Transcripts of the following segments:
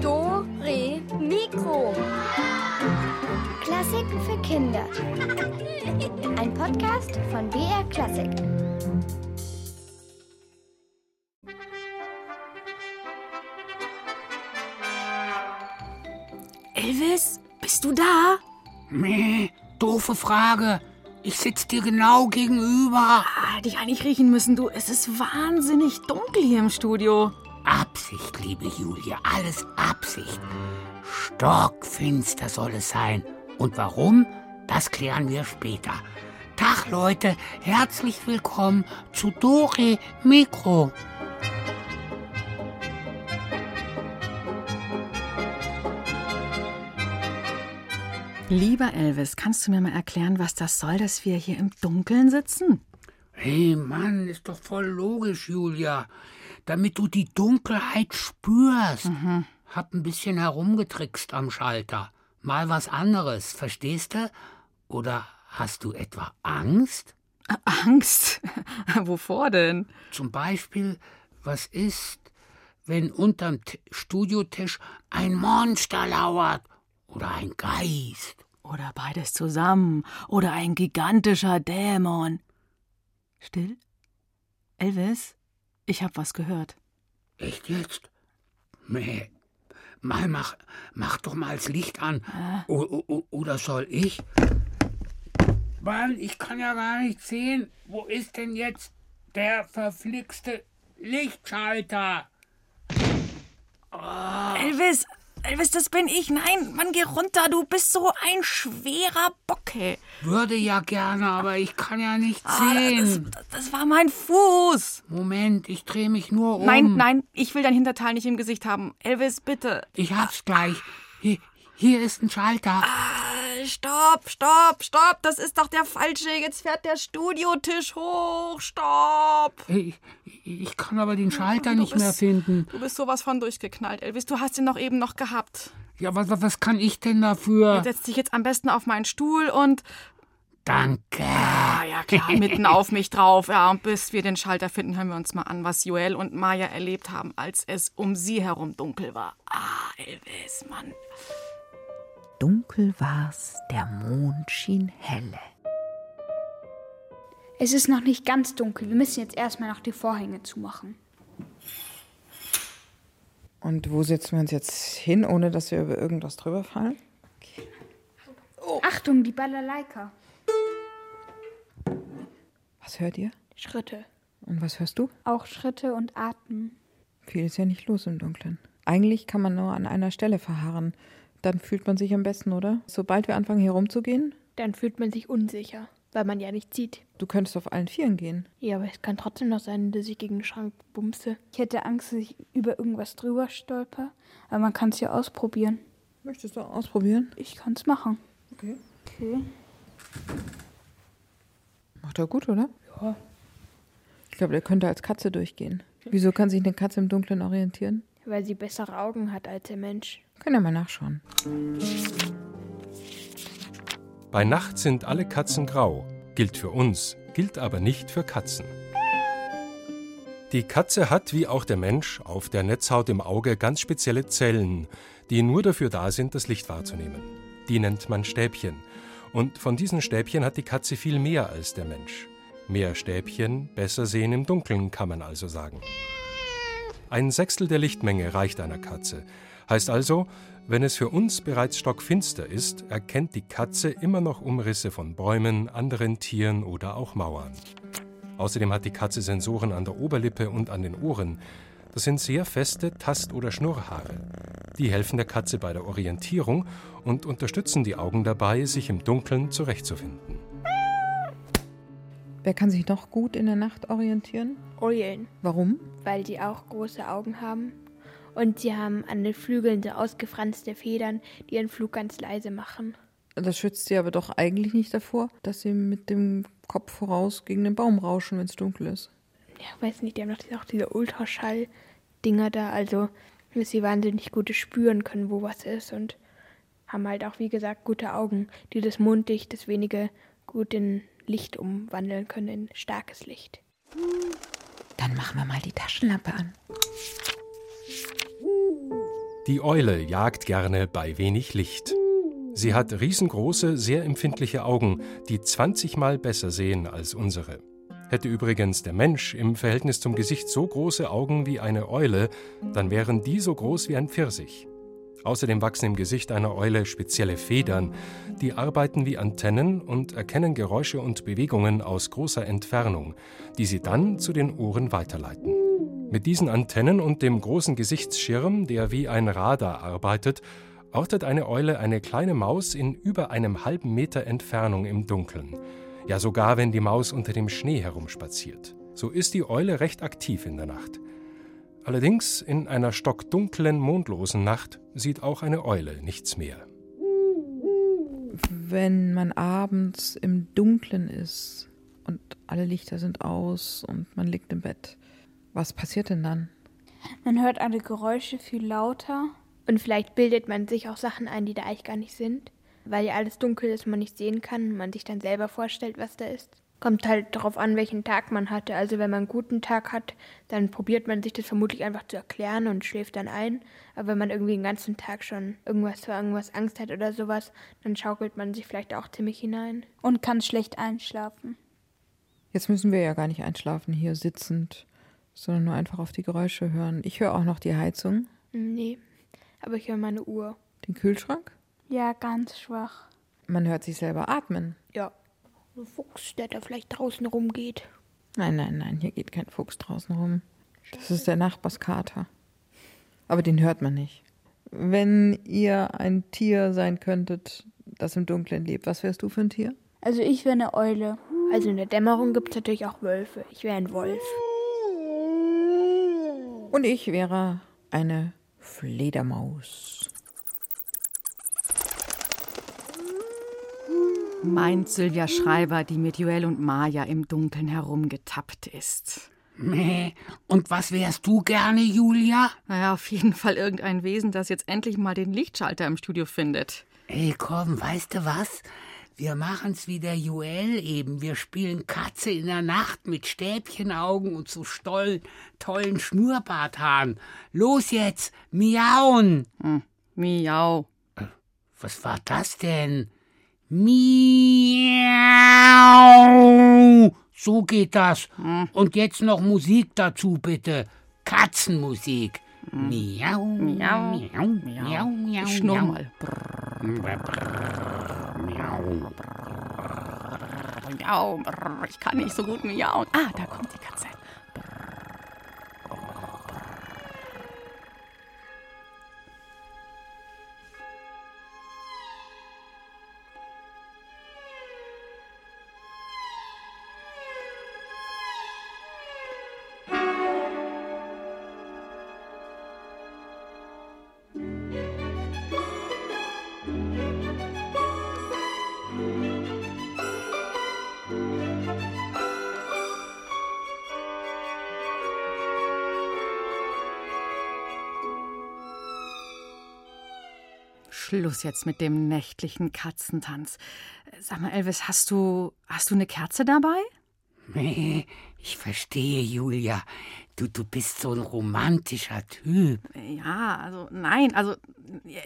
Do, Re, Mikro. Klassiken für Kinder. Ein Podcast von BR Klassik. Elvis, bist du da? Nee, doofe Frage. Ich sitz dir genau gegenüber. Ah, hätte ich eigentlich riechen müssen, du. Es ist wahnsinnig dunkel hier im Studio. Absicht, liebe Julia, alles Absicht. Stockfinster soll es sein. Und warum? Das klären wir später. Tag, Leute, herzlich willkommen zu Dore Mikro. Lieber Elvis, kannst du mir mal erklären, was das soll, dass wir hier im Dunkeln sitzen? Hey Mann, ist doch voll logisch, Julia. Damit du die Dunkelheit spürst. Hab ein bisschen herumgetrickst am Schalter. Mal was anderes, verstehst du? Oder hast du etwa Angst? Äh, Angst? Wovor denn? Zum Beispiel, was ist, wenn unterm T Studiotisch ein Monster lauert oder ein Geist? Oder beides zusammen. Oder ein gigantischer Dämon. Still? Elvis? Ich hab was gehört. Echt jetzt? Nee. Mal mach, mach doch mal das Licht an. O, o, o, oder soll ich? Mann, ich kann ja gar nicht sehen. Wo ist denn jetzt der verflixte Lichtschalter? Elvis! Elvis, das bin ich. Nein, Mann, geh runter. Du bist so ein schwerer Bocke. Würde ja gerne, aber ich kann ja nicht Ah, das, sehen. das, das war mein Fuß. Moment, ich drehe mich nur um. Nein, nein, ich will dein Hinterteil nicht im Gesicht haben. Elvis, bitte. Ich hab's gleich. Hier, hier ist ein Schalter. Äh, Stopp, stopp, stopp. Das ist doch der falsche. Jetzt fährt der Studiotisch hoch. Stopp. Ich, ich kann aber den Schalter Du nicht mehr bist- finden. Du bist sowas von durchgeknallt, Elvis. Du hast ihn doch eben noch gehabt. Ja, was, was kann ich denn dafür? Setz dich jetzt am besten auf meinen Stuhl und. Danke. Ah, ja, klar, mitten auf mich drauf. Ja, und bis wir den Schalter finden, hören wir uns mal an, was Joel und Maya erlebt haben, als es um sie herum dunkel war. Ah, Elvis, Mann. Dunkel war's, der Mond schien helle. Es ist noch nicht ganz dunkel. Wir müssen jetzt erstmal noch die Vorhänge zumachen. Und wo setzen wir uns jetzt hin, ohne dass wir über irgendwas drüber fallen? Achtung, die Balalaika. Was hört ihr? Schritte. Und was hörst du? Auch Schritte und Atmen. Viel ist ja nicht los im Dunkeln. Eigentlich kann man nur an einer Stelle verharren. Dann fühlt man sich am besten, oder? Sobald wir anfangen, hier rumzugehen, Dann fühlt man sich unsicher, weil man ja nicht sieht. du könntest auf allen Vieren gehen. Ja, aber es kann trotzdem noch sein, dass ich gegen den Schrank bumse. Ich hätte Angst, dass ich über irgendwas drüber stolper. Aber man kann es ja ausprobieren. Möchtest du ausprobieren? Ich kann es machen. Okay. Okay. Macht er gut, oder? Ja. Ich glaube, der könnte als Katze durchgehen. Wieso kann sich eine Katze im Dunkeln orientieren? Weil sie bessere Augen hat als der Mensch. Können wir mal nachschauen. Bei Nacht sind alle Katzen grau. Gilt für uns, gilt aber nicht für Katzen. Die Katze hat, wie auch der Mensch, auf der Netzhaut im Auge ganz spezielle Zellen, die nur dafür da sind, das Licht wahrzunehmen. Die nennt man Stäbchen. Und von diesen Stäbchen hat die Katze viel mehr als der Mensch. Mehr Stäbchen, besser sehen im Dunkeln, kann man also sagen. Ein Sechstel der Lichtmenge reicht einer Katze. Heißt also, wenn es für uns bereits stockfinster ist, erkennt die Katze immer noch Umrisse von Bäumen, anderen Tieren oder auch Mauern. Außerdem hat die Katze Sensoren an der Oberlippe und an den Ohren. Das sind sehr feste Tast- oder Schnurrhaare. Die helfen der Katze bei der Orientierung und unterstützen die Augen dabei, sich im Dunkeln zurechtzufinden. Wer kann sich noch gut in der Nacht orientieren? Eulen, Warum? weil sie auch große Augen haben. Und sie haben an den Flügeln so ausgefranste Federn, die ihren Flug ganz leise machen. Das schützt sie aber doch eigentlich nicht davor, dass sie mit dem Kopf voraus gegen den Baum rauschen, wenn es dunkel ist. Ja, weiß nicht, die haben doch diese- auch diese Ultraschall-Dinger da, also dass sie wahnsinnig gutes spüren können, wo was ist und haben halt auch, wie gesagt, gute Augen, die das Mondlicht, das wenige gut in Licht umwandeln können, in starkes Licht. Dann machen wir mal die Taschenlampe an. Die Eule jagt gerne bei wenig Licht. Sie hat riesengroße, sehr empfindliche Augen, die 20 Mal besser sehen als unsere. Hätte übrigens der Mensch im Verhältnis zum Gesicht so große Augen wie eine Eule, dann wären die so groß wie ein Pfirsich. Außerdem wachsen im Gesicht einer Eule spezielle Federn, die arbeiten wie Antennen und erkennen Geräusche und Bewegungen aus großer Entfernung, die sie dann zu den Ohren weiterleiten. Mit diesen Antennen und dem großen Gesichtsschirm, der wie ein Radar arbeitet, ortet eine Eule eine kleine Maus in über einem halben Meter Entfernung im Dunkeln. Ja sogar wenn die Maus unter dem Schnee herumspaziert. So ist die Eule recht aktiv in der Nacht. Allerdings in einer stockdunklen, mondlosen Nacht sieht auch eine Eule nichts mehr. Wenn man abends im Dunkeln ist und alle Lichter sind aus und man liegt im Bett, was passiert denn dann? Man hört alle Geräusche viel lauter. Und vielleicht bildet man sich auch Sachen ein, die da eigentlich gar nicht sind, weil ja alles dunkel ist, man nicht sehen kann und man sich dann selber vorstellt, was da ist. Kommt halt darauf an, welchen Tag man hatte. Also wenn man einen guten Tag hat, dann probiert man sich das vermutlich einfach zu erklären und schläft dann ein. Aber wenn man irgendwie den ganzen Tag schon irgendwas vor irgendwas Angst hat oder sowas, dann schaukelt man sich vielleicht auch ziemlich hinein. Und kann schlecht einschlafen. Jetzt müssen wir ja gar nicht einschlafen hier sitzend, sondern nur einfach auf die Geräusche hören. Ich höre auch noch die Heizung, Nee, aber ich höre meine Uhr. den Kühlschrank. Ja, ganz schwach. Man hört sich selber atmen. Ja. Ein Fuchs, der da vielleicht draußen rumgeht. Nein, nein, nein, hier geht kein Fuchs draußen rum. Das ist der Nachbarskater. Aber den hört man nicht. Wenn ihr ein Tier sein könntet, das im Dunkeln lebt, was wärst du für ein Tier? Also ich wäre eine Eule. Also in der Dämmerung gibt es natürlich auch Wölfe. Ich wäre ein Wolf. Und ich wäre eine Fledermaus. Meint Sylvia Schreiber, die mit Joel und Maja im Dunkeln herumgetappt ist. Meh. Und was wärst du gerne, Julia? Naja, auf jeden Fall irgendein Wesen, das jetzt endlich mal den Lichtschalter im Studio findet. Ey, komm, weißt du was? Wir machen's wie der Joel eben. Wir spielen Katze in der Nacht mit Stäbchenaugen und so stollen, tollen Schnurrbarthaaren. Los jetzt, miauen! Hm. Miau. Was war das denn? Miau! So geht das. Und jetzt noch Musik dazu, bitte. Katzenmusik. Miau, miau, miau, miau, miau. Ich schnurr mal. miau. Miau. brr, Ich kann nicht so gut miauen. Ah, da kommt die Katze. Schluss jetzt mit dem nächtlichen Katzentanz. Sag mal, Elvis, hast du, hast du eine Kerze dabei? Nee, ich verstehe, Julia. Du, du bist so ein romantischer Typ. Ja, also nein, also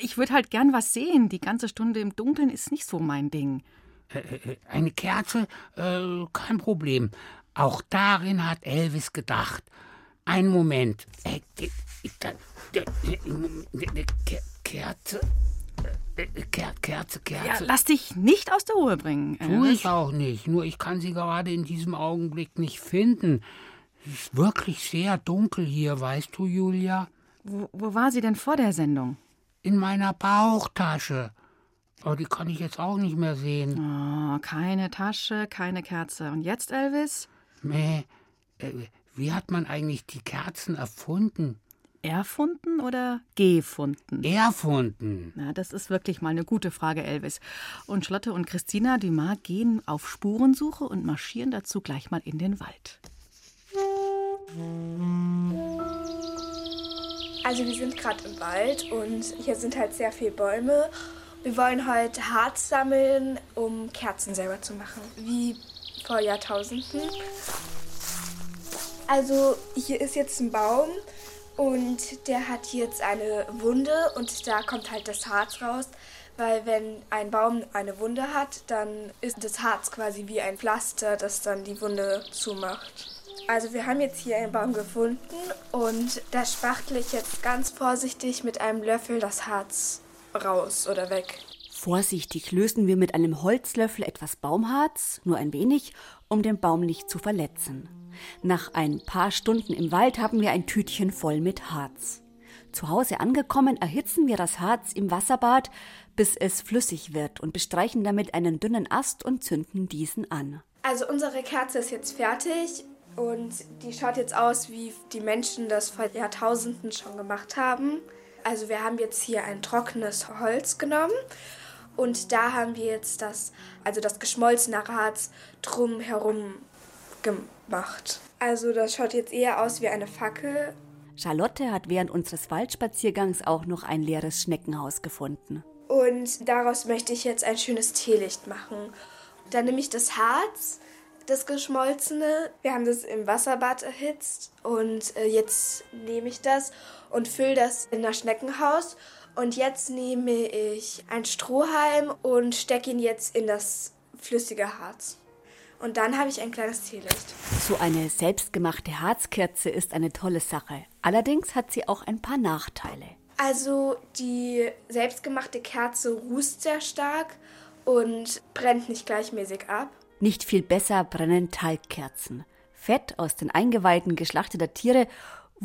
ich würde halt gern was sehen. Die ganze Stunde im Dunkeln ist nicht so mein Ding. Äh, Eine Kerze? Äh, kein Problem. Auch darin hat Elvis gedacht. Ein Moment. Äh, äh, Kerze? Ker Kerze, Ja, lass dich nicht aus der Ruhe bringen. Elvis. ich auch nicht. Nur ich kann sie gerade in diesem Augenblick nicht finden. Es ist wirklich sehr dunkel hier, weißt du, Julia? Wo, wo war sie denn vor der Sendung? In meiner Bauchtasche. Aber die kann ich jetzt auch nicht mehr sehen. Oh, keine Tasche, keine Kerze. Und jetzt, Elvis? Meh. Äh, Wie hat man eigentlich die Kerzen erfunden? Erfunden oder gefunden? Erfunden. Na, das ist wirklich mal eine gute Frage, Elvis. Und Schlotte und Christina Dumas gehen auf Spurensuche und marschieren dazu gleich mal in den Wald. Also wir sind gerade im Wald und hier sind halt sehr viele Bäume. Wir wollen heute Harz sammeln, um Kerzen selber zu machen, wie vor Jahrtausenden. Also hier ist jetzt ein Baum und der hat jetzt eine Wunde und da kommt halt das Harz raus. Weil wenn ein Baum eine Wunde hat, dann ist das Harz quasi wie ein Pflaster, das dann die Wunde zumacht. Also wir haben jetzt hier einen Baum gefunden und da spachtle ich jetzt ganz vorsichtig mit einem Löffel das Harz raus oder weg. Vorsichtig lösen wir mit einem Holzlöffel etwas Baumharz, nur ein wenig, um den Baum nicht zu verletzen. Nach ein paar Stunden im Wald haben wir ein Tütchen voll mit Harz. Zu Hause angekommen, erhitzen wir das Harz im Wasserbad, bis es flüssig wird und bestreichen damit einen dünnen Ast und zünden diesen an. Also unsere Kerze ist jetzt fertig und die schaut jetzt aus, wie die Menschen das vor Jahrtausenden schon gemacht haben. Also wir haben jetzt hier ein trockenes Holz genommen und da haben wir jetzt das, also das geschmolzene Harz drumherum gemacht. Also das schaut jetzt eher aus wie eine Fackel. Charlotte hat während unseres Waldspaziergangs auch noch ein leeres Schneckenhaus gefunden. Und daraus möchte ich jetzt ein schönes Teelicht machen. Dann nehme ich das Harz, das geschmolzene. Wir haben das im Wasserbad erhitzt und äh, jetzt nehme ich das und fülle das in das Schneckenhaus. Und jetzt nehme ich ein Strohhalm und stecke ihn jetzt in das flüssige Harz. Und dann habe ich ein kleines Teelicht. So eine selbstgemachte Harzkerze ist eine tolle Sache. Allerdings hat sie auch ein paar Nachteile. Also die selbstgemachte Kerze rußt sehr stark und brennt nicht gleichmäßig ab. Nicht viel besser brennen Talgkerzen. Fett aus den Eingeweiden geschlachteter Tiere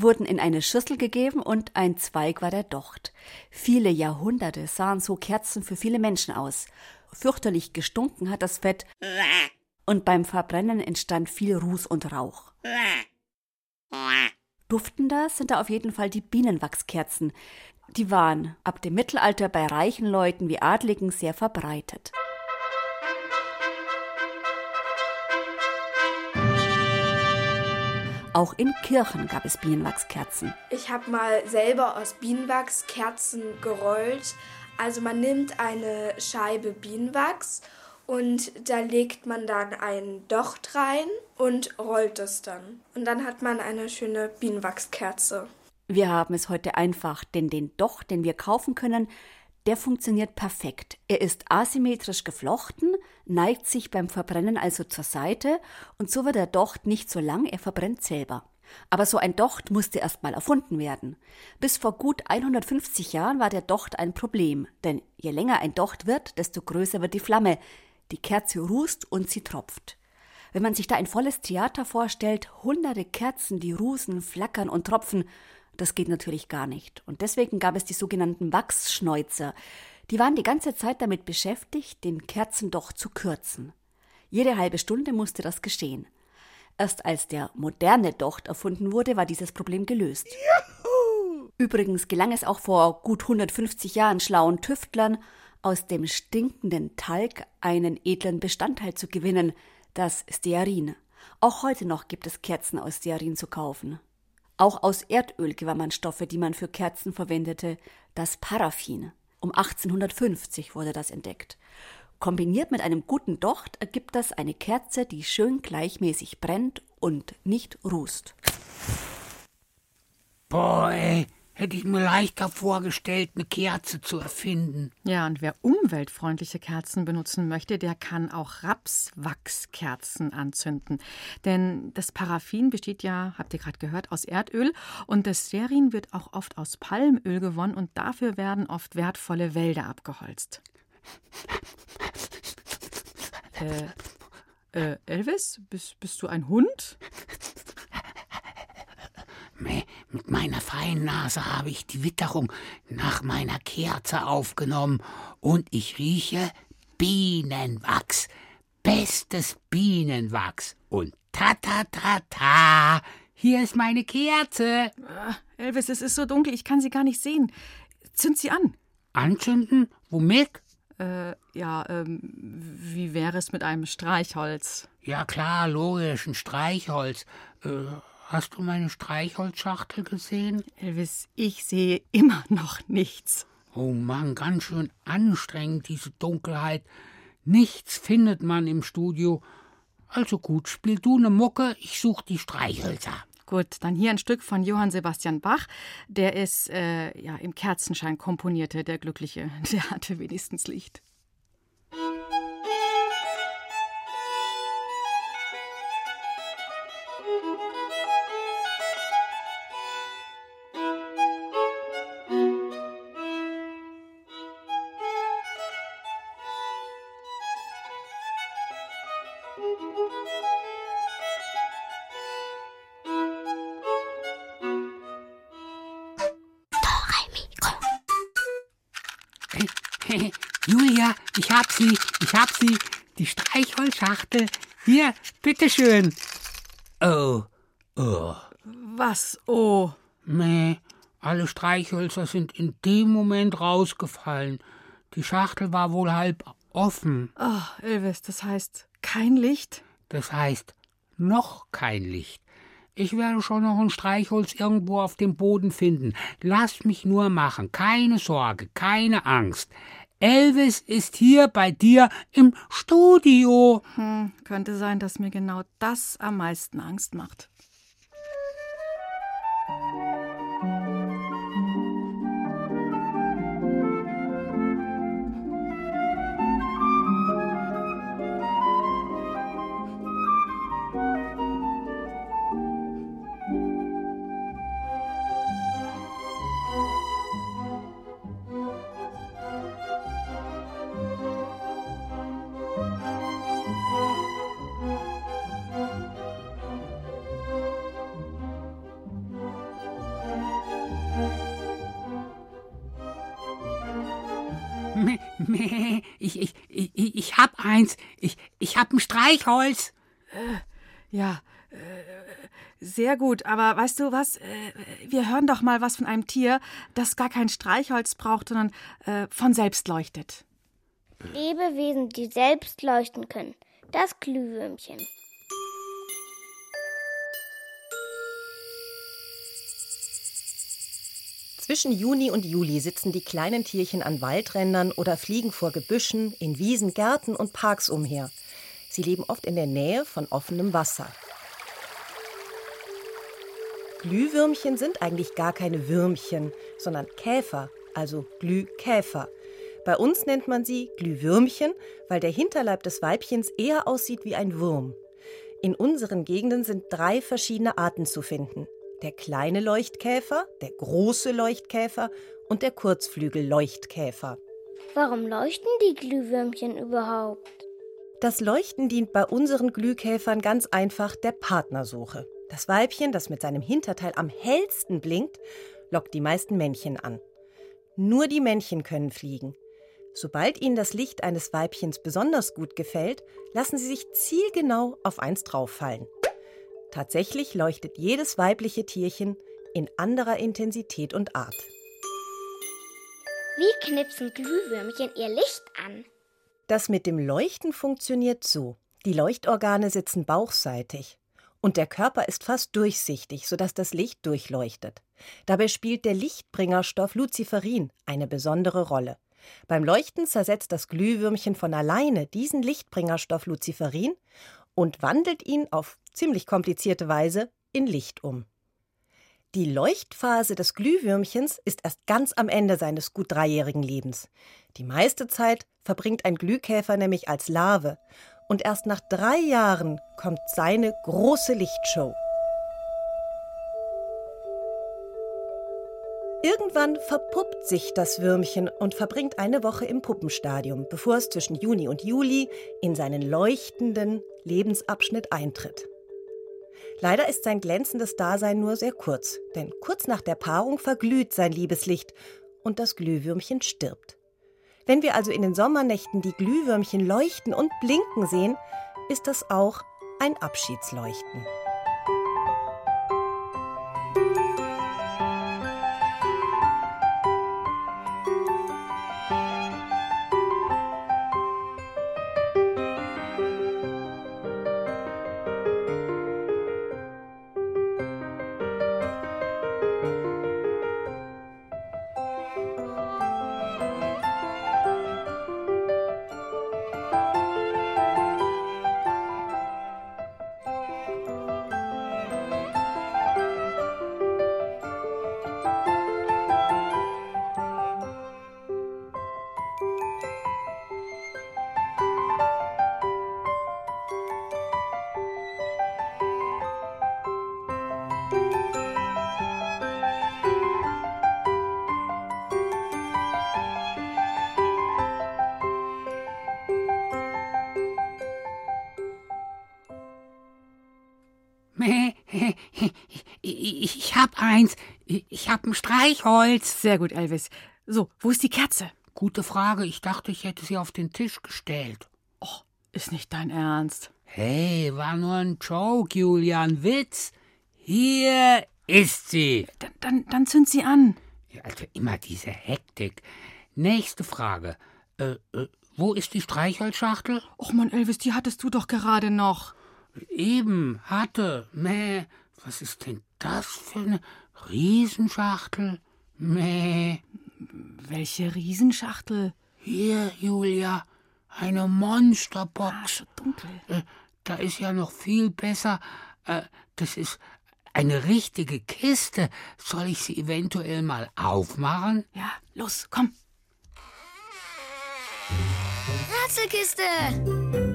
wurden in eine Schüssel gegeben und ein Zweig war der Docht. Viele Jahrhunderte sahen so Kerzen für viele Menschen aus. Fürchterlich gestunken hat das Fett und beim Verbrennen entstand viel Ruß und Rauch. Duftender sind da auf jeden Fall die Bienenwachskerzen. Die waren ab dem Mittelalter bei reichen Leuten wie Adligen sehr verbreitet. Auch in Kirchen gab es Bienenwachskerzen. Ich habe mal selber aus Bienenwachs Kerzen gerollt. Also man nimmt eine Scheibe Bienenwachs und da legt man dann ein Docht rein und rollt es dann. Und dann hat man eine schöne Bienenwachskerze. Wir haben es heute einfach, denn den Docht, den wir kaufen können, der funktioniert perfekt. Er ist asymmetrisch geflochten, neigt sich beim Verbrennen also zur Seite und so wird der Docht nicht so lang, er verbrennt selber. Aber so ein Docht musste erst mal erfunden werden. Bis vor gut 150 Jahren war der Docht ein Problem, denn je länger ein Docht wird, desto größer wird die Flamme. Die Kerze rußt und sie tropft. Wenn man sich da ein volles Theater vorstellt, hunderte Kerzen, die rußen, flackern und tropfen, das geht natürlich gar nicht. Und deswegen gab es die sogenannten Wachsschneuzer. Die waren die ganze Zeit damit beschäftigt, den Kerzendocht zu kürzen. Jede halbe Stunde musste das geschehen. Erst als der moderne Docht erfunden wurde, war dieses Problem gelöst. Juhu! Übrigens gelang es auch vor gut 150 Jahren schlauen Tüftlern, aus dem stinkenden Talg einen edlen Bestandteil zu gewinnen, das Stearin. Auch heute noch gibt es Kerzen aus Stearin zu kaufen. Auch aus Erdöl gewann man Stoffe, die man für Kerzen verwendete, das Paraffin. Um 1850 wurde das entdeckt. Kombiniert mit einem guten Docht ergibt das eine Kerze, die schön gleichmäßig brennt und nicht rußt. Boah, ey, hätte ich mir leichter vorgestellt, eine Kerze zu erfinden. Ja, und wer umweltfreundliche Kerzen benutzen möchte, der kann auch Rapswachskerzen anzünden. Denn das Paraffin besteht ja, habt ihr gerade gehört, aus Erdöl und das Stearin wird auch oft aus Palmöl gewonnen und dafür werden oft wertvolle Wälder abgeholzt. Äh, äh, Elvis, bist, bist du ein Hund? Mit meiner feinen Nase habe ich die Witterung nach meiner Kerze aufgenommen und ich rieche Bienenwachs. Bestes Bienenwachs. Und ta ta ta ta, hier ist meine Kerze. Äh, Elvis, es ist so dunkel, ich kann sie gar nicht sehen. Zünd sie an. Anzünden? Womit? Äh, ja, ähm, wie wäre es mit einem Streichholz? Ja klar, logisch, ein Streichholz. Äh, Hast du meine Streichholzschachtel gesehen? Elvis, ich sehe immer noch nichts. Oh Mann, ganz schön anstrengend, diese Dunkelheit. Nichts findet man im Studio. Also gut, spiel du ne Mucke, ich such die Streichhölzer. Gut, dann hier ein Stück von Johann Sebastian Bach. Der ist äh, ja im Kerzenschein komponierte, der Glückliche. Der hatte wenigstens Licht. Hab sie, ich hab sie, die Streichholzschachtel. Hier, bitteschön. Oh, oh. Was? Oh. Meh, alle Streichhölzer sind in dem Moment rausgefallen. Die Schachtel war wohl halb offen. Oh, Elvis, das heißt kein Licht? Das heißt noch kein Licht. Ich werde schon noch ein Streichholz irgendwo auf dem Boden finden. Lass mich nur machen. Keine Sorge, keine Angst. Elvis ist hier bei dir im Studio. Hm, könnte sein, dass mir genau das am meisten Angst macht. Ich, ich, ich, ich hab eins. Ich, ich hab ein Streichholz. Äh, ja, äh, sehr gut. Aber weißt du was? Äh, wir hören doch mal was von einem Tier, das gar kein Streichholz braucht, sondern äh, von selbst leuchtet. Lebewesen, die selbst leuchten können. Das Glühwürmchen. Zwischen Juni und Juli sitzen die kleinen Tierchen an Waldrändern oder fliegen vor Gebüschen, in Wiesen, Gärten und Parks umher. Sie leben oft in der Nähe von offenem Wasser. Glühwürmchen sind eigentlich gar keine Würmchen, sondern Käfer, also Glühkäfer. Bei uns nennt man sie Glühwürmchen, weil der Hinterleib des Weibchens eher aussieht wie ein Wurm. In unseren Gegenden sind drei verschiedene Arten zu finden der kleine Leuchtkäfer, der große Leuchtkäfer und der Kurzflügelleuchtkäfer. Warum leuchten die Glühwürmchen überhaupt? Das Leuchten dient bei unseren Glühkäfern ganz einfach der Partnersuche. Das Weibchen, das mit seinem Hinterteil am hellsten blinkt, lockt die meisten Männchen an. Nur die Männchen können fliegen. Sobald ihnen das Licht eines Weibchens besonders gut gefällt, lassen sie sich zielgenau auf eins drauffallen. Tatsächlich leuchtet jedes weibliche Tierchen in anderer Intensität und Art. Wie knipsen Glühwürmchen ihr Licht an? Das mit dem Leuchten funktioniert so. Die Leuchtorgane sitzen bauchseitig und der Körper ist fast durchsichtig, sodass das Licht durchleuchtet. Dabei spielt der Lichtbringerstoff Luciferin eine besondere Rolle. Beim Leuchten zersetzt das Glühwürmchen von alleine diesen Lichtbringerstoff Luciferin und wandelt ihn auf ziemlich komplizierte Weise in Licht um. Die Leuchtphase des Glühwürmchens ist erst ganz am Ende seines gut dreijährigen Lebens. Die meiste Zeit verbringt ein Glühkäfer nämlich als Larve und erst nach drei Jahren kommt seine große Lichtshow. Irgendwann verpuppt sich das Würmchen und verbringt eine Woche im Puppenstadium, bevor es zwischen Juni und Juli in seinen leuchtenden Lebensabschnitt eintritt. Leider ist sein glänzendes Dasein nur sehr kurz, denn kurz nach der Paarung verglüht sein Liebeslicht und das Glühwürmchen stirbt. Wenn wir also in den Sommernächten die Glühwürmchen leuchten und blinken sehen, ist das auch ein Abschiedsleuchten. Ich, hab ein Streichholz. Sehr gut, Elvis. So, wo ist die Kerze? Gute Frage. Ich dachte, ich hätte sie auf den Tisch gestellt. Oh, ist nicht dein Ernst. Hey, war nur ein Joke, Julian. Witz. Hier ist sie. Dann, dann, dann zünd sie an. Ja, also immer diese Hektik. Nächste Frage. Äh, äh, wo ist die Streichholzschachtel? Och Mann, Elvis, die hattest du doch gerade noch. Eben, hatte. Mäh. Was ist denn das für eine Riesenschachtel? Mäh. Welche Riesenschachtel? Hier, Julia. Eine Monsterbox. Ah, so dunkel. Äh, da ist ja noch viel besser. Äh, das ist eine richtige Kiste. Soll ich sie eventuell mal aufmachen? Ja, los, komm. Rätselkiste!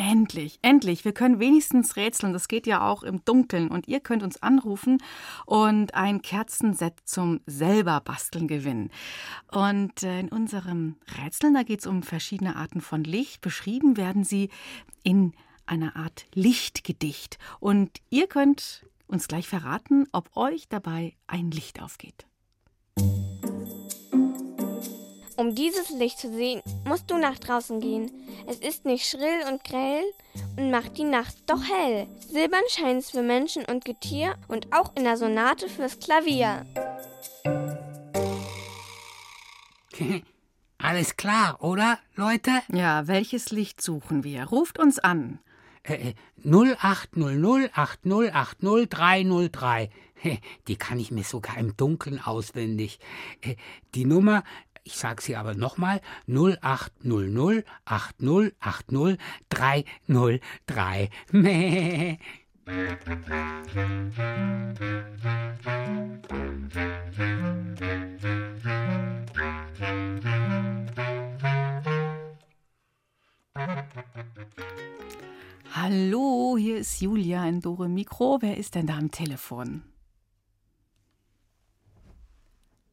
Endlich, endlich. Wir können wenigstens rätseln. Das geht ja auch im Dunkeln. Und ihr könnt uns anrufen und ein Kerzenset zum selber basteln gewinnen. Und äh, in unserem Rätseln, da geht es um verschiedene Arten von Licht. Beschrieben werden sie in einer Art Lichtgedicht. Und ihr könnt uns gleich verraten, ob euch dabei ein Licht aufgeht. Um dieses Licht zu sehen, musst du nach draußen gehen. Es ist nicht schrill und grell und macht die Nacht doch hell. Silbern scheint's für Menschen und Getier und auch in der Sonate fürs Klavier. Alles klar, oder, Leute? Ja, welches Licht suchen wir? Ruft uns an. Äh, 0800 8080 303. Die kann ich mir sogar im Dunkeln auswendig. Äh, Die Nummer, ich sag sie aber nochmal, 0800 8080 303. Mäh. Hallo, hier ist Julia in Dore Mikro. Wer ist denn da am Telefon?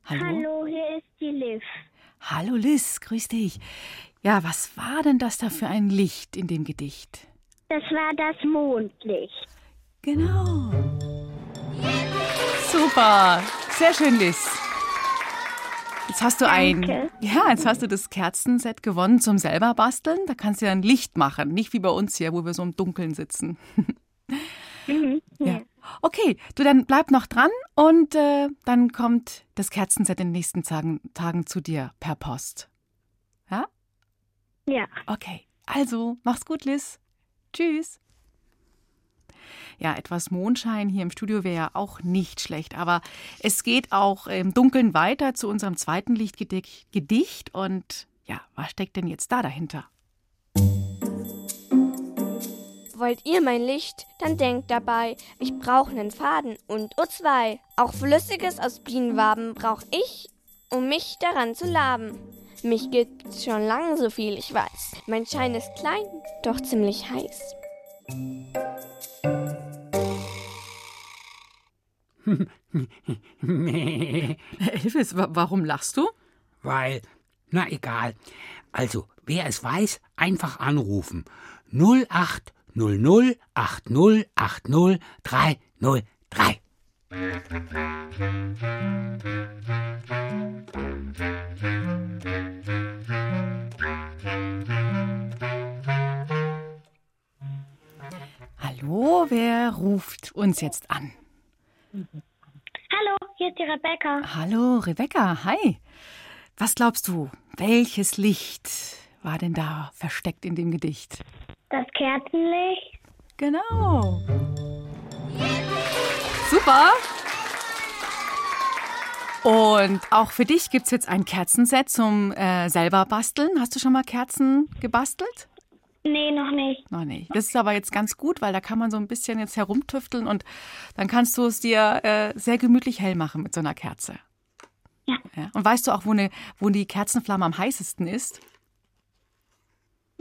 Hallo? Hallo, hier ist die Liv. Hallo Liz, grüß dich. Ja, was war denn das da für ein Licht in dem Gedicht? Das war das Mondlicht. Genau. Super, sehr schön, Liz. Jetzt hast du ein, Danke. ja, jetzt hast du das Kerzenset gewonnen zum selber basteln. Da kannst du ja ein Licht machen, nicht wie bei uns hier, wo wir so im Dunkeln sitzen. Mhm. Ja. Okay, du dann bleib noch dran und äh, dann kommt das Kerzenset in den nächsten Tagen, Tagen zu dir per Post. Ja? Ja. Okay, also mach's gut, Liz. Tschüss. Ja, etwas Mondschein hier im Studio wäre ja auch nicht schlecht, aber es geht auch im Dunkeln weiter zu unserem zweiten Lichtgedicht Gedicht und ja, was steckt denn jetzt da dahinter? Wollt ihr mein Licht? Dann denkt dabei, ich brauch nen Faden und O2. Auch Flüssiges aus Bienenwaben brauch ich, um mich daran zu laben. Mich gibt's schon lang so viel ich weiß. Mein Schein ist klein, doch ziemlich heiß. Mäh. Elvis, wa warum lachst du? Weil, na egal. Also, wer es weiß, einfach anrufen. 0800 80 80 303. Hallo, wer ruft uns jetzt an? Hallo, hier ist die Rebecca. Hallo, Rebecca, hi. Was glaubst du, welches Licht war denn da versteckt in dem Gedicht? Das Kerzenlicht. Genau. Super. Und auch für dich gibt es jetzt ein Kerzenset zum äh, selber basteln. Hast du schon mal Kerzen gebastelt? Nee, noch nicht. Noch nicht. Das ist aber jetzt ganz gut, weil da kann man so ein bisschen jetzt herumtüfteln und dann kannst du es dir äh, sehr gemütlich hell machen mit so einer Kerze. Ja. ja. Und weißt du auch, wo, ne, wo die Kerzenflamme am heißesten ist?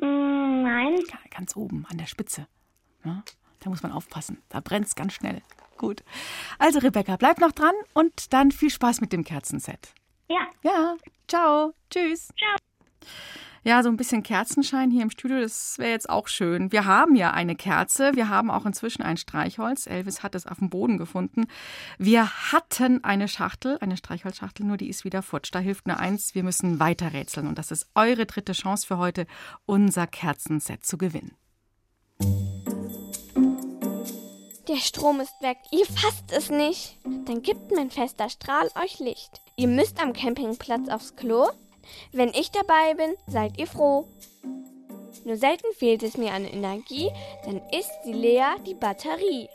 Mm, nein. Ja, ganz oben an der Spitze. Ja, da muss man aufpassen. Da brennt es ganz schnell. Gut. Also, Rebecca, bleib noch dran und dann viel Spaß mit dem Kerzenset. Ja. Ja, ciao. Tschüss. Ciao. Ja, so ein bisschen Kerzenschein hier im Studio, das wäre jetzt auch schön. Wir haben ja eine Kerze, wir haben auch inzwischen ein Streichholz. Elvis hat es auf dem Boden gefunden. Wir hatten eine Schachtel, eine Streichholzschachtel, nur die ist wieder futsch. Da hilft nur eins, wir müssen weiter rätseln. Und das ist eure dritte Chance für heute, unser Kerzenset zu gewinnen. Der Strom ist weg. Ihr fasst es nicht. Dann gibt mein fester Strahl euch Licht. Ihr müsst am Campingplatz aufs Klo. Wenn ich dabei bin, seid ihr froh. Nur selten fehlt es mir an Energie, dann ist sie leer, die Batterie.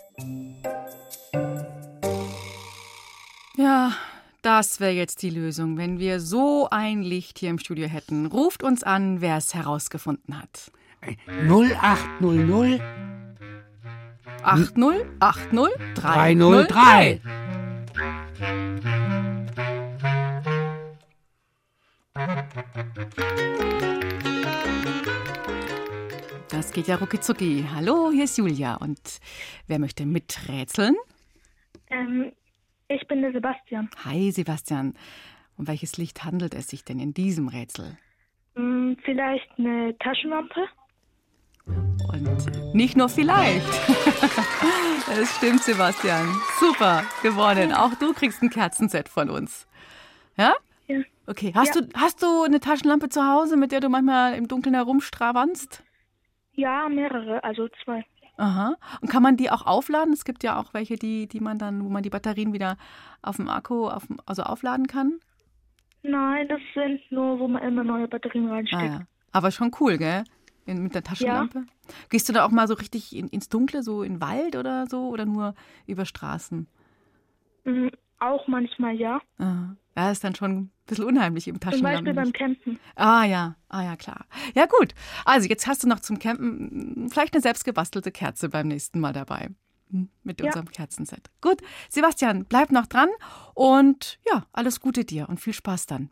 Ja, das wäre jetzt die Lösung, wenn wir so ein Licht hier im Studio hätten. Ruft uns an, wer es herausgefunden hat. 0800 80 80 303. Das geht ja rucki Hallo, hier ist Julia. Und wer möchte miträtseln? Ähm, ich bin der Sebastian. Hi, Sebastian. Um welches Licht handelt es sich denn in diesem Rätsel? Hm, vielleicht eine Taschenlampe? Und nicht nur vielleicht. Es stimmt, Sebastian. Super, gewonnen. Auch du kriegst ein Kerzenset von uns. Ja? Ja. Okay, hast, Ja. du, hast du eine Taschenlampe zu Hause, mit der du manchmal im Dunkeln herumstravanzt? Ja, mehrere, also zwei. Aha. Und kann man die auch aufladen? Es gibt ja auch welche, die, die man dann, wo man die Batterien wieder auf dem Akku auf also aufladen kann. Nein, das sind nur, wo man immer neue Batterien reinsteckt. Ah, ja. Aber schon cool, gell? In, mit der Taschenlampe. Gehst du da auch mal so richtig in, ins Dunkle, so in den Wald oder so? Oder nur über Straßen? Mhm, auch manchmal ja. Aha. Ja, ist dann schon ein bisschen unheimlich im Zum Beispiel Taschenlampen. beim Campen. Ah ja, ah ja, klar. Ja gut, also jetzt hast du noch zum Campen mm, vielleicht eine selbstgebastelte Kerze beim nächsten Mal dabei. Hm, Mit Ja. unserem Kerzenset. Gut, Sebastian, bleib noch dran und ja, alles Gute dir und viel Spaß dann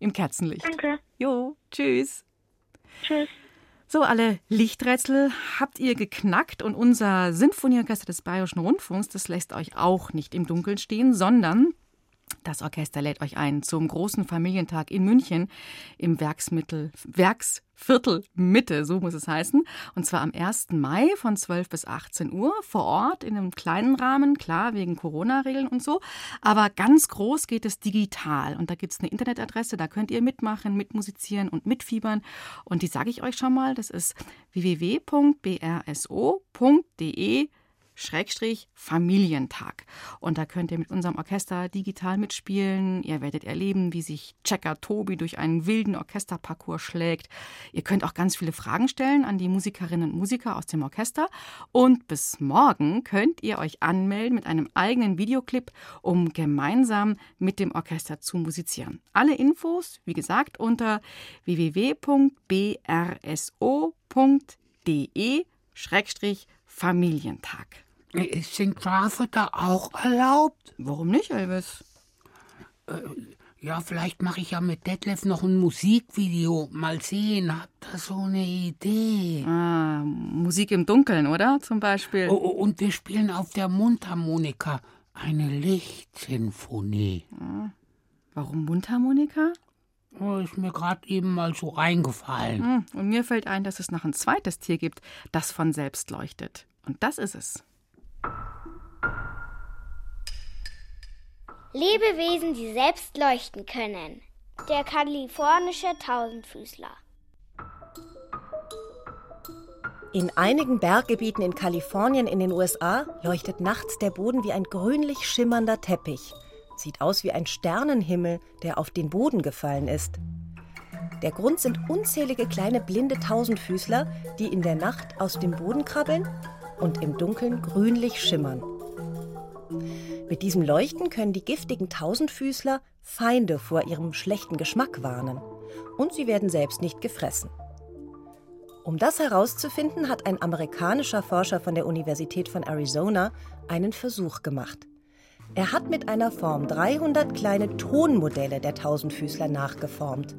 im Kerzenlicht. Danke. Jo, tschüss. Tschüss. So, alle Lichträtsel habt ihr geknackt und unser Sinfonieorchester des Bayerischen Rundfunks, das lässt euch auch nicht im Dunkeln stehen, sondern das Orchester lädt euch ein zum großen Familientag in München im Werksmittel, Werksviertel Mitte, so muss es heißen. Und zwar am 1. Mai von 12 bis 18 Uhr vor Ort in einem kleinen Rahmen, klar, wegen Corona-Regeln und so. Aber ganz groß geht es digital. Und da gibt es eine Internetadresse, da könnt ihr mitmachen, mitmusizieren und mitfiebern. Und die sage ich euch schon mal, das ist www.brso.de Schrägstrich Familientag. Und da könnt ihr mit unserem Orchester digital mitspielen. Ihr werdet erleben, wie sich Checker Tobi durch einen wilden Orchesterparcours schlägt. Ihr könnt auch ganz viele Fragen stellen an die Musikerinnen und Musiker aus dem Orchester. Und bis morgen könnt ihr euch anmelden mit einem eigenen Videoclip, um gemeinsam mit dem Orchester zu musizieren. Alle Infos, wie gesagt, unter www.brso.de Schrägstrich Familientag. Sind Schafe da auch erlaubt? Warum nicht, Elvis? Äh, ja, vielleicht mache ich ja mit Detlef noch ein Musikvideo. Mal sehen, habt ihr so eine Idee? Ah, Musik im Dunkeln, oder? Zum Beispiel. Oh, oh, und wir spielen auf der Mundharmonika eine Lichtsinfonie. Warum Mundharmonika? Oh, ist mir gerade eben mal so reingefallen. Hm, Und mir fällt ein, dass es noch ein zweites Tier gibt, das von selbst leuchtet. Und das ist es. Lebewesen, die selbst leuchten können. Der kalifornische Tausendfüßler. In einigen Berggebieten in Kalifornien in den USA leuchtet nachts der Boden wie ein grünlich schimmernder Teppich. Sieht aus wie ein Sternenhimmel, der auf den Boden gefallen ist. Der Grund sind unzählige kleine blinde Tausendfüßler, die in der Nacht aus dem Boden krabbeln und im Dunkeln grünlich schimmern. Mit diesem Leuchten können die giftigen Tausendfüßler Feinde vor ihrem schlechten Geschmack warnen. Und sie werden selbst nicht gefressen. Um das herauszufinden, hat ein amerikanischer Forscher von der Universität von Arizona einen Versuch gemacht. Er hat mit einer Form 300 kleine Tonmodelle der Tausendfüßler nachgeformt.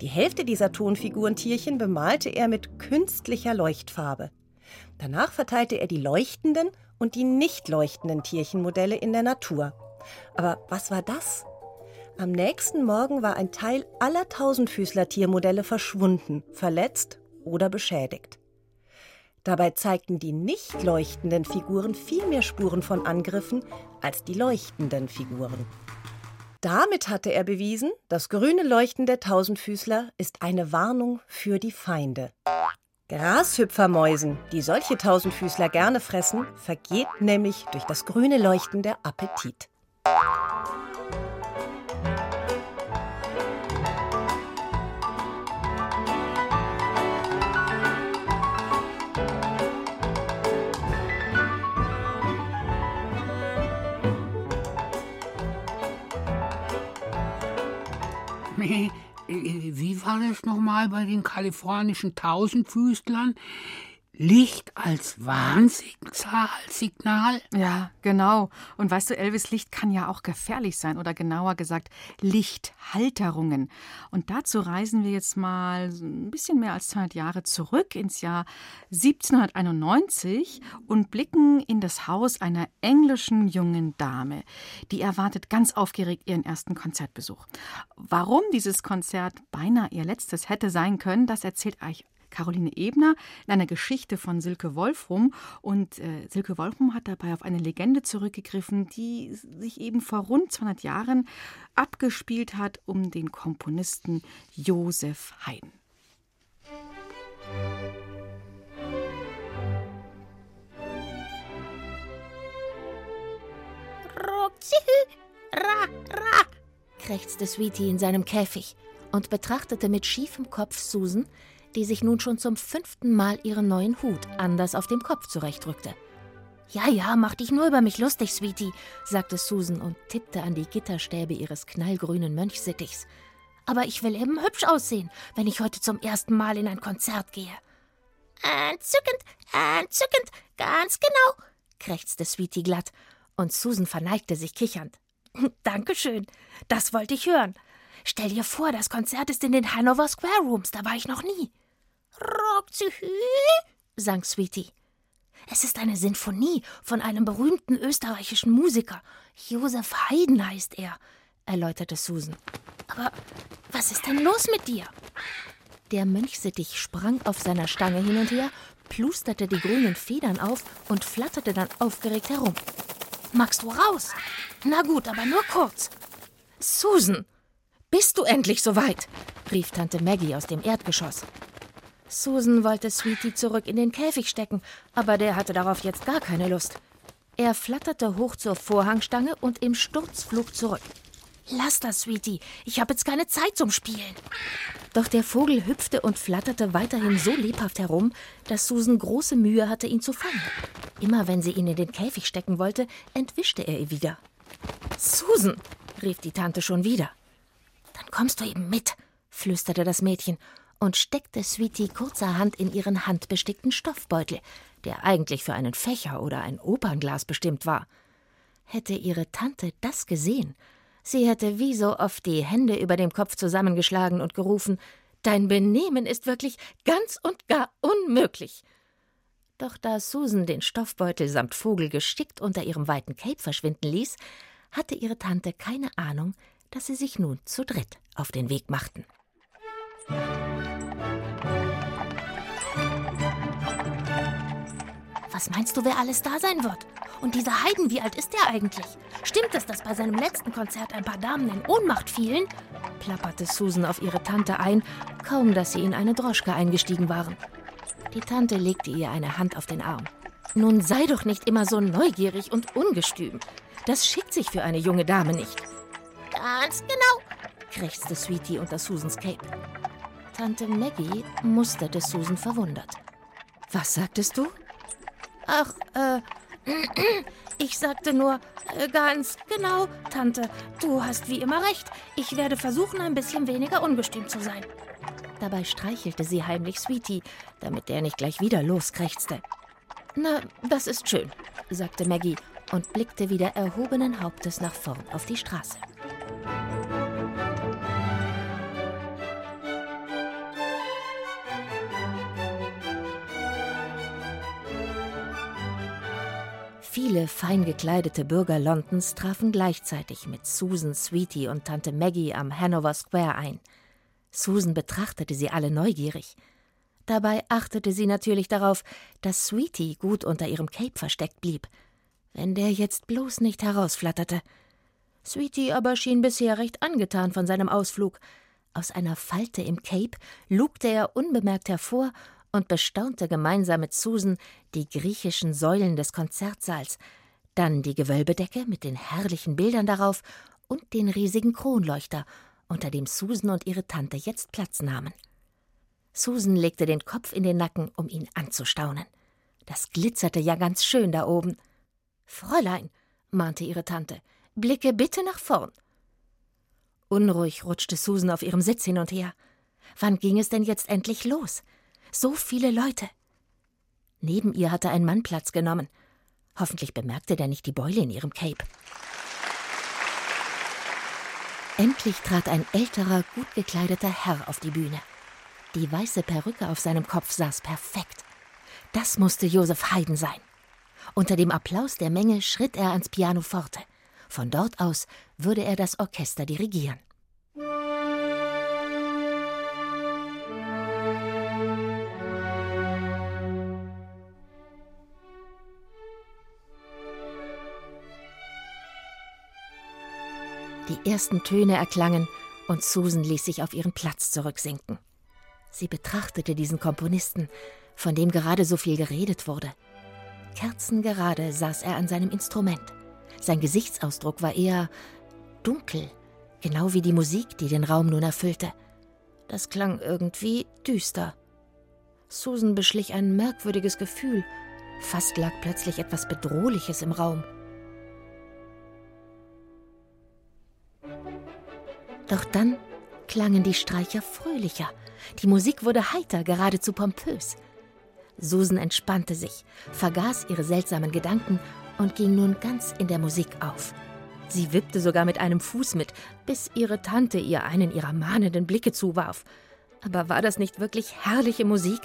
Die Hälfte dieser Tonfigurentierchen bemalte er mit künstlicher Leuchtfarbe. Danach verteilte er die leuchtenden und die nicht leuchtenden Tierchenmodelle in der Natur. Aber was war das? Am nächsten Morgen war ein Teil aller Tausendfüßler-Tiermodelle verschwunden, verletzt oder beschädigt. Dabei zeigten die nicht leuchtenden Figuren viel mehr Spuren von Angriffen als die leuchtenden Figuren. Damit hatte er bewiesen, das grüne Leuchten der Tausendfüßler ist eine Warnung für die Feinde. Grashüpfermäusen, die solche Tausendfüßler gerne fressen, vergeht nämlich durch das grüne Leuchten der Appetit. Wie war das nochmal bei den kalifornischen Tausendfüßlern? Licht als Warnsignal? Ja, genau. Und weißt du, Elvis, Licht kann ja auch gefährlich sein oder genauer gesagt Lichthalterungen. Und dazu reisen wir jetzt mal ein bisschen mehr als 200 Jahre zurück ins Jahr 1791 und blicken in das Haus einer englischen jungen Dame. Die erwartet ganz aufgeregt ihren ersten Konzertbesuch. Warum dieses Konzert beinahe ihr letztes hätte sein können, das erzählt euch Caroline Ebner in einer Geschichte von Silke Wolfrum. Und äh, Silke Wolfrum hat dabei auf eine Legende zurückgegriffen, die sich eben vor rund 200 Jahren abgespielt hat um den Komponisten Josef Haydn. Ra, ra, krächzte Sweetie in seinem Käfig und betrachtete mit schiefem Kopf Susan, die sich nun schon zum fünften Mal ihren neuen Hut anders auf dem Kopf zurechtrückte. Ja, ja, mach dich nur über mich lustig, Sweetie, sagte Susan und tippte an die Gitterstäbe ihres knallgrünen Mönchsittichs. Aber ich will eben hübsch aussehen, wenn ich heute zum ersten Mal in ein Konzert gehe. Entzückend, entzückend, ganz genau, krächzte Sweetie glatt, und Susan verneigte sich kichernd. Dankeschön, das wollte ich hören. Stell dir vor, das Konzert ist in den Hanover Square Rooms, da war ich noch nie. Rockzühü, sang Sweetie. Es ist eine Sinfonie von einem berühmten österreichischen Musiker. Josef Haydn heißt er, erläuterte Susan. Aber was ist denn los mit dir? Der Mönchsittich sprang auf seiner Stange hin und her, plusterte die grünen Federn auf und flatterte dann aufgeregt herum. Magst du raus? Na gut, aber nur kurz. Susan, bist du endlich soweit? rief Tante Maggie aus dem Erdgeschoss. Susan wollte Sweetie zurück in den Käfig stecken, aber der hatte darauf jetzt gar keine Lust. Er flatterte hoch zur Vorhangstange und im Sturzflug zurück. Lass das, Sweetie. Ich habe jetzt keine Zeit zum Spielen. Doch der Vogel hüpfte und flatterte weiterhin so lebhaft herum, dass Susan große Mühe hatte, ihn zu fangen. Immer wenn sie ihn in den Käfig stecken wollte, entwischte er ihr wieder. Susan, rief die Tante schon wieder. Dann kommst du eben mit, flüsterte das Mädchen und steckte Sweetie kurzerhand in ihren handbestickten Stoffbeutel, der eigentlich für einen Fächer oder ein Opernglas bestimmt war. Hätte ihre Tante das gesehen, sie hätte wie so oft die Hände über dem Kopf zusammengeschlagen und gerufen Dein Benehmen ist wirklich ganz und gar unmöglich. Doch da Susan den Stoffbeutel samt Vogel geschickt unter ihrem weiten Cape verschwinden ließ, hatte ihre Tante keine Ahnung, dass sie sich nun zu dritt auf den Weg machten. Was meinst du, wer alles da sein wird? Und dieser Heiden, wie alt ist der eigentlich? Stimmt es, dass bei seinem letzten Konzert ein paar Damen in Ohnmacht fielen? plapperte Susan auf ihre Tante ein, kaum dass sie in eine Droschke eingestiegen waren. Die Tante legte ihr eine Hand auf den Arm. Nun sei doch nicht immer so neugierig und ungestüm. Das schickt sich für eine junge Dame nicht. Ganz genau, krächzte Sweetie unter Susans Cape. Tante Maggie musterte Susan verwundert. Was sagtest du? Ach, äh, ich sagte nur, äh, ganz genau, Tante, du hast wie immer recht. Ich werde versuchen, ein bisschen weniger ungestüm zu sein. Dabei streichelte sie heimlich Sweetie, damit der nicht gleich wieder loskrächzte. Na, das ist schön, sagte Maggie und blickte wieder erhobenen Hauptes nach vorn auf die Straße. Viele fein gekleidete Bürger Londons trafen gleichzeitig mit Susan, Sweetie und Tante Maggie am Hanover Square ein. Susan betrachtete sie alle neugierig. Dabei achtete sie natürlich darauf, dass Sweetie gut unter ihrem Cape versteckt blieb. Wenn der jetzt bloß nicht herausflatterte. Sweetie aber schien bisher recht angetan von seinem Ausflug. Aus einer Falte im Cape lugte er unbemerkt hervor und bestaunte gemeinsam mit Susan die griechischen Säulen des Konzertsaals, dann die Gewölbedecke mit den herrlichen Bildern darauf und den riesigen Kronleuchter, unter dem Susan und ihre Tante jetzt Platz nahmen. Susan legte den Kopf in den Nacken, um ihn anzustaunen. Das glitzerte ja ganz schön da oben. Fräulein, mahnte ihre Tante, blicke bitte nach vorn. Unruhig rutschte Susan auf ihrem Sitz hin und her. Wann ging es denn jetzt endlich los? So viele Leute. Neben ihr hatte ein Mann Platz genommen. Hoffentlich bemerkte der nicht die Beule in ihrem Cape. Endlich trat ein älterer, gut gekleideter Herr auf die Bühne. Die weiße Perücke auf seinem Kopf saß perfekt. Das musste Josef Haydn sein. Unter dem Applaus der Menge schritt er ans Pianoforte. Von dort aus würde er das Orchester dirigieren. Ersten Töne erklangen und Susan ließ sich auf ihren Platz zurücksinken. Sie betrachtete diesen Komponisten, von dem gerade so viel geredet wurde. Kerzengerade saß er an seinem Instrument. Sein Gesichtsausdruck war eher dunkel, genau wie die Musik, die den Raum nun erfüllte. Das klang irgendwie düster. Susan beschlich ein merkwürdiges Gefühl. Fast lag plötzlich etwas Bedrohliches im Raum. Doch dann klangen die Streicher fröhlicher. Die Musik wurde heiter, geradezu pompös. Susan entspannte sich, vergaß ihre seltsamen Gedanken und ging nun ganz in der Musik auf. Sie wippte sogar mit einem Fuß mit, bis ihre Tante ihr einen ihrer mahnenden Blicke zuwarf. Aber war das nicht wirklich herrliche Musik?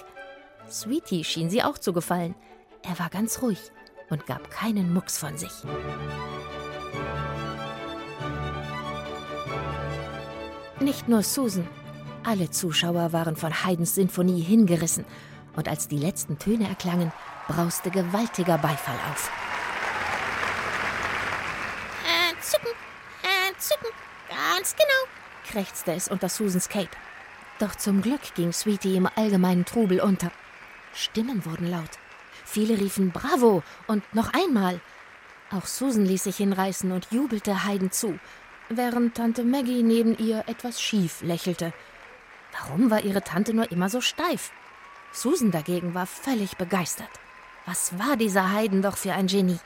Sweetie schien sie auch zu gefallen. Er war ganz ruhig und gab keinen Mucks von sich. Nicht nur Susan, alle Zuschauer waren von Haydns Sinfonie hingerissen, und als die letzten Töne erklangen, brauste gewaltiger Beifall auf. Entzücken, entzücken, ganz genau, krächzte es unter Susans Cape. Doch zum Glück ging Sweetie im allgemeinen Trubel unter. Stimmen wurden laut. Viele riefen Bravo und noch einmal. Auch Susan ließ sich hinreißen und jubelte Haydn zu, während Tante Maggie neben ihr etwas schief lächelte. Warum war ihre Tante nur immer so steif? Susan dagegen war völlig begeistert. Was war dieser Haydn doch für ein Genie?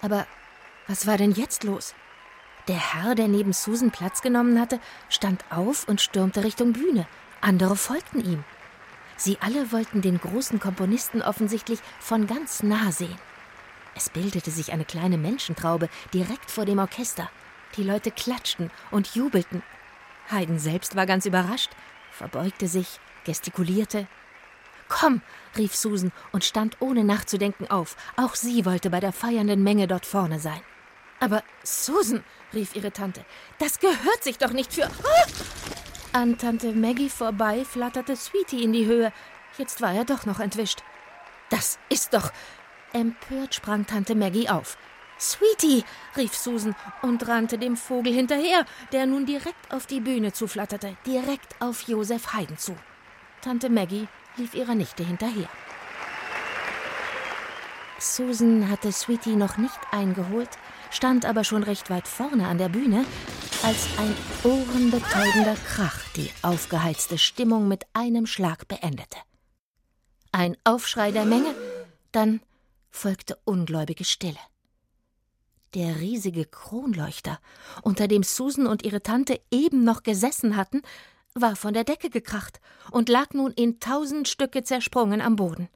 Aber was war denn jetzt los? Der Herr, der neben Susan Platz genommen hatte, stand auf und stürmte Richtung Bühne. Andere folgten ihm. Sie alle wollten den großen Komponisten offensichtlich von ganz nah sehen. Es bildete sich eine kleine Menschentraube direkt vor dem Orchester. Die Leute klatschten und jubelten. Haydn selbst war ganz überrascht, verbeugte sich, gestikulierte. Komm, rief Susan und stand ohne nachzudenken auf. Auch sie wollte bei der feiernden Menge dort vorne sein. Aber Susan, rief ihre Tante, das gehört sich doch nicht für. Ah! An Tante Maggie vorbei flatterte Sweetie in die Höhe. Jetzt war er doch noch entwischt. Das ist doch. Empört sprang Tante Maggie auf. Sweetie, rief Susan und rannte dem Vogel hinterher, der nun direkt auf die Bühne zuflatterte, direkt auf Josef Haydn zu. Tante Maggie lief ihrer Nichte hinterher. Susan hatte Sweetie noch nicht eingeholt, stand aber schon recht weit vorne an der Bühne, als ein ohrenbetäubender Krach die aufgeheizte Stimmung mit einem Schlag beendete. Ein Aufschrei der Menge, dann folgte ungläubige Stille. Der riesige Kronleuchter, unter dem Susan und ihre Tante eben noch gesessen hatten, war von der Decke gekracht und lag nun in tausend Stücke zersprungen am Boden.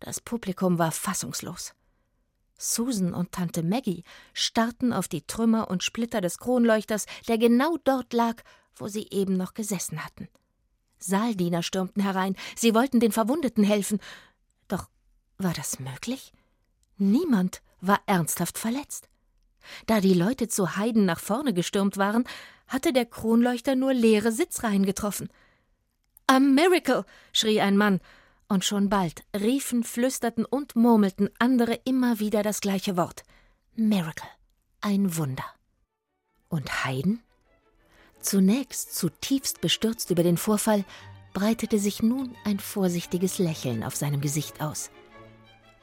Das Publikum war fassungslos. Susan und Tante Maggie starrten auf die Trümmer und Splitter des Kronleuchters, der genau dort lag, wo sie eben noch gesessen hatten. Saaldiener stürmten herein, sie wollten den Verwundeten helfen. Doch war das möglich? Niemand war ernsthaft verletzt. Da die Leute zu Heiden nach vorne gestürmt waren, hatte der Kronleuchter nur leere Sitzreihen getroffen. A miracle! schrie ein Mann, und schon bald riefen, flüsterten und murmelten andere immer wieder das gleiche Wort. Miracle. Ein Wunder. Und Haydn? Zunächst zutiefst bestürzt über den Vorfall, breitete sich nun ein vorsichtiges Lächeln auf seinem Gesicht aus.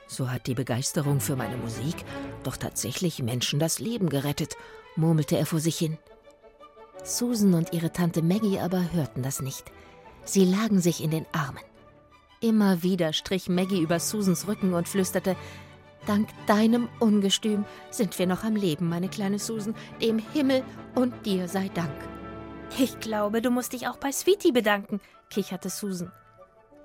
So hat die Begeisterung für meine Musik doch tatsächlich Menschen das Leben gerettet, murmelte er vor sich hin. Susan und ihre Tante Maggie aber hörten das nicht. Sie lagen sich in den Armen. Immer wieder strich Maggie über Susans Rücken und flüsterte Dank deinem Ungestüm sind wir noch am Leben, meine kleine Susan. Dem Himmel und dir sei Dank. Ich glaube, du musst dich auch bei Sweetie bedanken, kicherte Susan.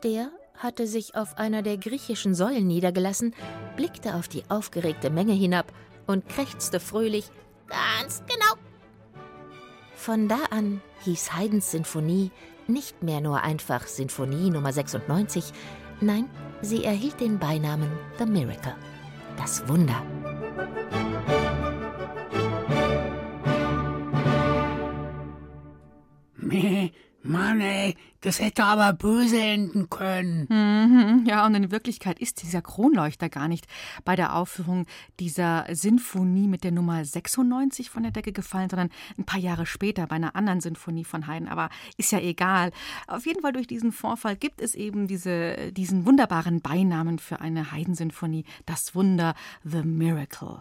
Der hatte sich auf einer der griechischen Säulen niedergelassen, blickte auf die aufgeregte Menge hinab und krächzte fröhlich Ganz genau. Von da an hieß Haydns Sinfonie nicht mehr nur einfach Sinfonie Nummer 96, nein, sie erhielt den Beinamen The Miracle, das Wunder. Meh, Mann, ey, das hätte aber böse enden können. Mhm, ja, und in Wirklichkeit ist dieser Kronleuchter gar nicht bei der Aufführung dieser Sinfonie mit der Nummer 96 von der Decke gefallen, sondern ein paar Jahre später bei einer anderen Sinfonie von Haydn. Aber ist ja egal. Auf jeden Fall durch diesen Vorfall gibt es eben diese, diesen wunderbaren Beinamen für eine Haydn-Sinfonie, das Wunder, The Miracle.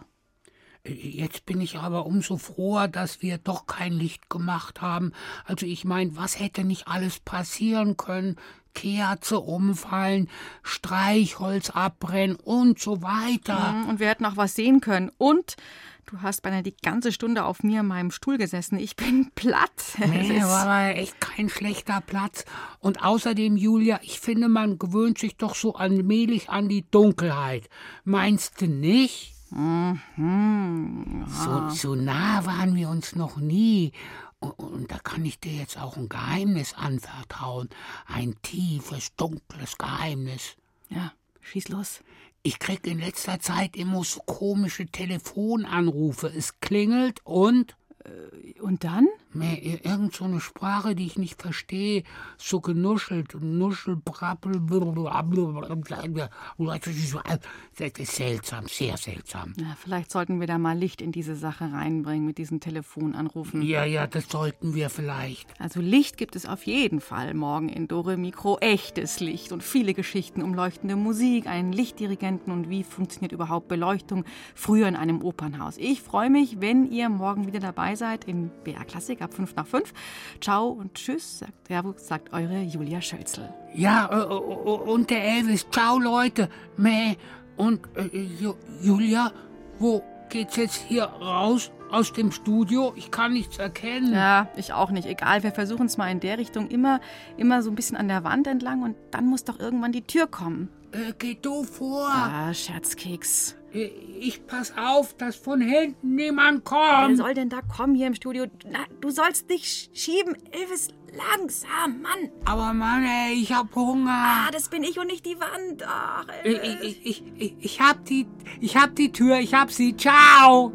Jetzt bin ich aber umso froher, dass wir doch kein Licht gemacht haben. Also ich meine, was hätte nicht alles passieren können? Kerze umfallen, Streichholz abbrennen und so weiter. Mhm, und wir hätten auch was sehen können. Und du hast beinahe die ganze Stunde auf mir in meinem Stuhl gesessen. Ich bin platt. Nee, war echt kein schlechter Platz. Und außerdem, Julia, ich finde, man gewöhnt sich doch so allmählich an die Dunkelheit. Meinst du nicht? Mhm, so, so nah waren wir uns noch nie. Und, und da kann ich dir jetzt auch ein Geheimnis anvertrauen. Ein tiefes, dunkles Geheimnis. Ja, schieß los. Ich krieg in letzter Zeit immer so komische Telefonanrufe. Es klingelt und. Und dann? Irgend so eine Sprache, die ich nicht verstehe. So genuschelt, Nuschel, Brappel, das ist seltsam, sehr seltsam. Ja, vielleicht sollten wir da mal Licht in diese Sache reinbringen mit diesen Telefonanrufen. Ja, ja, das sollten wir vielleicht. Also Licht gibt es auf jeden Fall morgen in Dore Mikro. Echtes Licht und viele Geschichten um leuchtende Musik, einen Lichtdirigenten und wie funktioniert überhaupt Beleuchtung früher in einem Opernhaus. Ich freue mich, wenn ihr morgen wieder dabei seid in BR Klassik ab 5 nach 5. Ciao und tschüss, sagt, ja, sagt eure Julia Schölzel. Ja, äh, und der Elvis. Ciao, Leute. Meh. Und äh, Julia, wo geht's jetzt hier raus? Aus dem Studio? Ich kann nichts erkennen. Ja, ich auch nicht. Egal, wir versuchen es mal in der Richtung. Immer, immer so ein bisschen an der Wand entlang und dann muss doch irgendwann die Tür kommen. Äh, geh du vor. Ah, Scherzkeks. Ich pass auf, dass von hinten niemand kommt. Wer soll denn da kommen hier im Studio? Na, du sollst dich schieben. Elvis, langsam, Mann. Aber Mann, ey, ich hab Hunger. Ah, das bin ich und nicht die Wand. Ach, ich, ich, ich, ich, ich hab die, ich hab die Tür, ich hab sie. Ciao.